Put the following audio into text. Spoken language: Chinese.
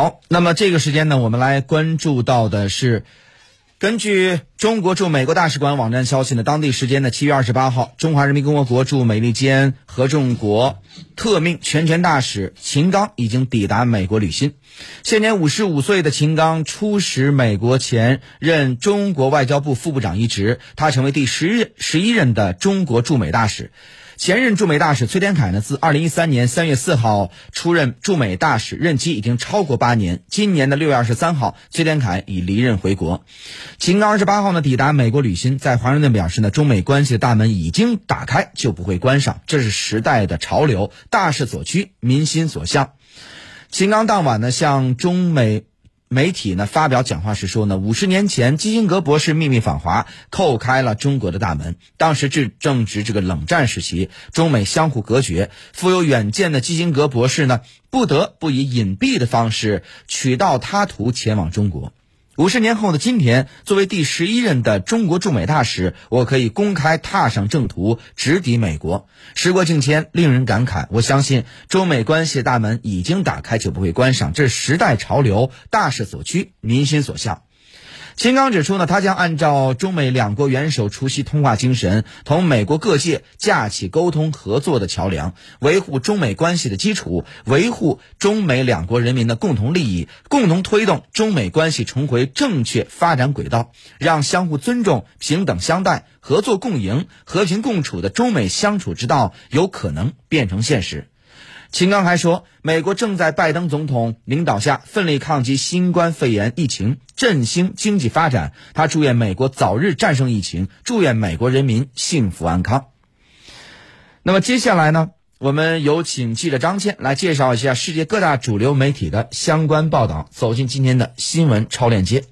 好，那么这个时间呢，我们来关注到的是，根据中国驻美国大使馆网站消息呢，当地时间的七月二十八号，中华人民共和国驻美利坚合众国特命全权大使秦刚已经抵达美国履新。现年五十五岁的秦刚出使美国前，任中国外交部副部长一职，他成为第十任十一任的中国驻美大使。前任驻美大使崔天凯呢，自二零一三年三月四号出任驻美大使，任期已经超过八年。今年的六月二十三号，崔天凯已离任回国。秦刚二十八号呢抵达美国履新，在华盛顿表示呢，中美关系的大门已经打开，就不会关上，这是时代的潮流，大势所趋，民心所向。秦刚当晚呢向中美。媒体呢发表讲话时说呢，五十年前基辛格博士秘密访华，叩开了中国的大门。当时正正值这个冷战时期，中美相互隔绝，富有远见的基辛格博士呢，不得不以隐蔽的方式取道他途前往中国。五十年后的今天，作为第十一任的中国驻美大使，我可以公开踏上正途，直抵美国。时过境迁，令人感慨。我相信中美关系大门已经打开，就不会关上。这是时代潮流，大势所趋，民心所向。秦刚指出呢，他将按照中美两国元首除夕通话精神，同美国各界架起沟通合作的桥梁，维护中美关系的基础，维护中美两国人民的共同利益，共同推动中美关系重回正确发展轨道，让相互尊重、平等相待、合作共赢、和平共处的中美相处之道有可能变成现实。秦刚还说，美国正在拜登总统领导下奋力抗击新冠肺炎疫情，振兴经济发展。他祝愿美国早日战胜疫情，祝愿美国人民幸福安康。那么接下来呢，我们有请记者张倩来介绍一下世界各大主流媒体的相关报道。走进今天的新闻超链接。